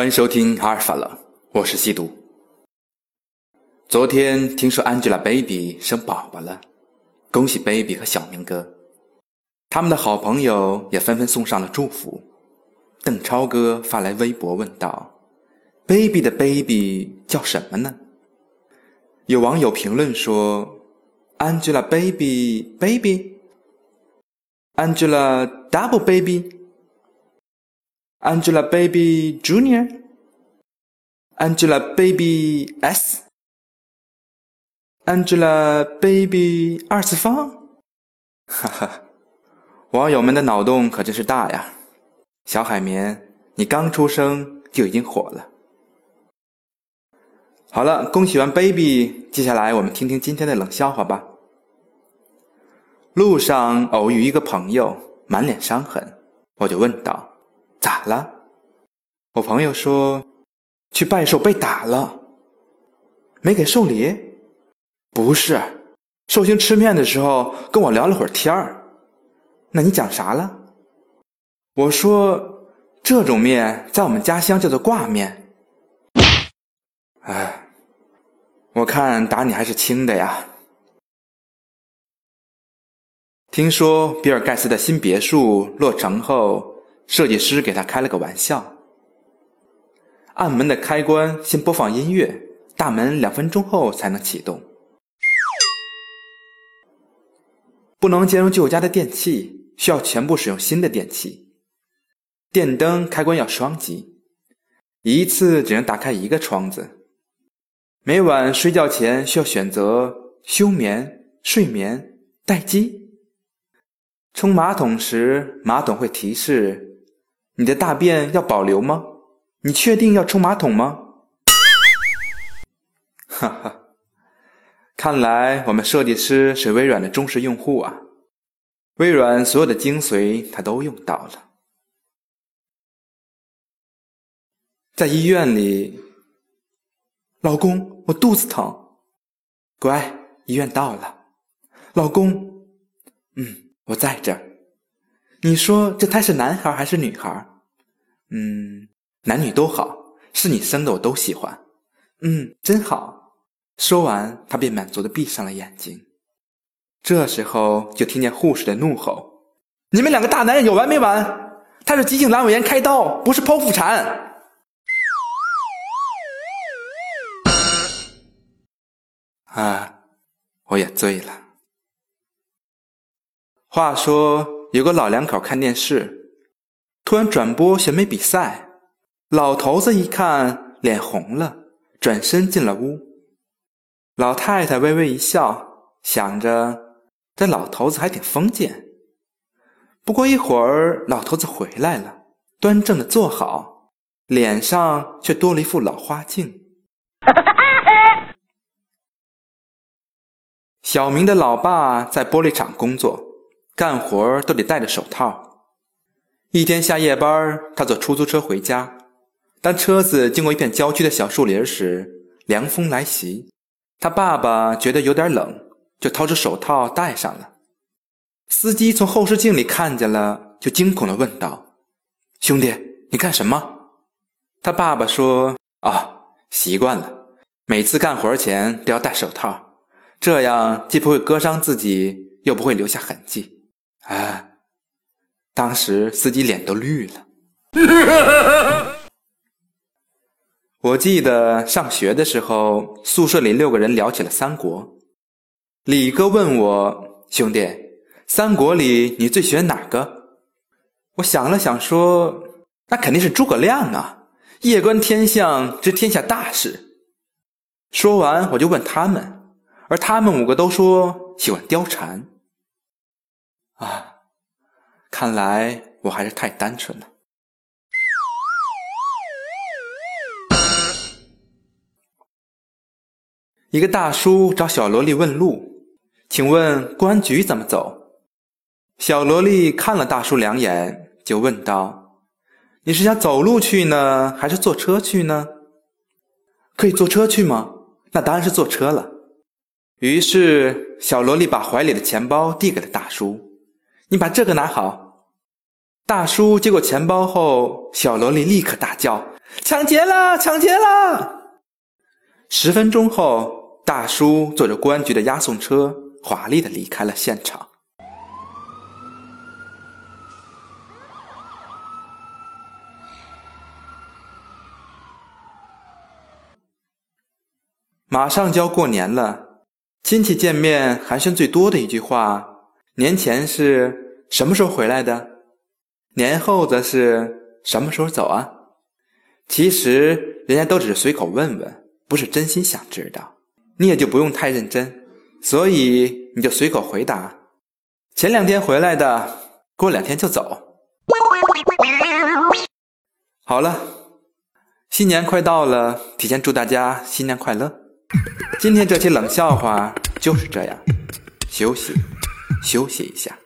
欢迎收听阿尔法了，我是西毒。昨天听说 Angelababy 生宝宝了，恭喜 Baby 和小明哥。他们的好朋友也纷纷送上了祝福。邓超哥发来微博问道：“Baby 的 Baby 叫什么呢？”有网友评论说：“Angelababy Baby，Angela Double Baby。” Angelababy Junior, Angelababy S, Angelababy 二次方，哈哈，网友们的脑洞可真是大呀！小海绵，你刚出生就已经火了。好了，恭喜完 Baby，接下来我们听听今天的冷笑话吧。路上偶遇一个朋友，满脸伤痕，我就问道。咋了？我朋友说，去拜寿被打了，没给寿礼。不是，寿星吃面的时候跟我聊了会儿天儿。那你讲啥了？我说，这种面在我们家乡叫做挂面。哎，我看打你还是轻的呀。听说比尔盖茨的新别墅落成后。设计师给他开了个玩笑：按门的开关先播放音乐，大门两分钟后才能启动。不能兼容旧家的电器，需要全部使用新的电器。电灯开关要双击，一次只能打开一个窗子。每晚睡觉前需要选择休眠、睡眠、待机。冲马桶时，马桶会提示。你的大便要保留吗？你确定要冲马桶吗？哈哈，看来我们设计师是微软的忠实用户啊！微软所有的精髓他都用到了。在医院里，老公，我肚子疼。乖，医院到了。老公，嗯，我在这儿。你说这胎是男孩还是女孩？嗯，男女都好，是你生的我都喜欢。嗯，真好。说完，他便满足的闭上了眼睛。这时候，就听见护士的怒吼：“你们两个大男人有完没完？他是急性阑尾炎，开刀，不是剖腹产。”啊，我也醉了。话说，有个老两口看电视。突然转播选美比赛，老头子一看脸红了，转身进了屋。老太太微微一笑，想着这老头子还挺封建。不过一会儿，老头子回来了，端正的坐好，脸上却多了一副老花镜。小明的老爸在玻璃厂工作，干活都得戴着手套。一天下夜班，他坐出租车回家。当车子经过一片郊区的小树林时，凉风来袭，他爸爸觉得有点冷，就掏出手套戴上了。司机从后视镜里看见了，就惊恐地问道：“兄弟，你干什么？”他爸爸说：“啊，习惯了，每次干活前都要戴手套，这样既不会割伤自己，又不会留下痕迹。”啊。当时司机脸都绿了。我记得上学的时候，宿舍里六个人聊起了三国。李哥问我：“兄弟，三国里你最喜欢哪个？”我想了想说：“那肯定是诸葛亮啊，夜观天象，知天下大事。”说完我就问他们，而他们五个都说喜欢貂蝉。看来我还是太单纯了。一个大叔找小萝莉问路，请问公安局怎么走？小萝莉看了大叔两眼，就问道：“你是想走路去呢，还是坐车去呢？可以坐车去吗？那当然是坐车了。”于是小萝莉把怀里的钱包递给了大叔。你把这个拿好。大叔接过钱包后，小萝莉立刻大叫：“抢劫了！抢劫了！十分钟后，大叔坐着公安局的押送车，华丽的离开了现场。马上就要过年了，亲戚见面寒暄最多的一句话，年前是什么时候回来的？年后则是什么时候走啊？其实人家都只是随口问问，不是真心想知道，你也就不用太认真，所以你就随口回答：前两天回来的，过两天就走。好了，新年快到了，提前祝大家新年快乐。今天这期冷笑话就是这样，休息，休息一下。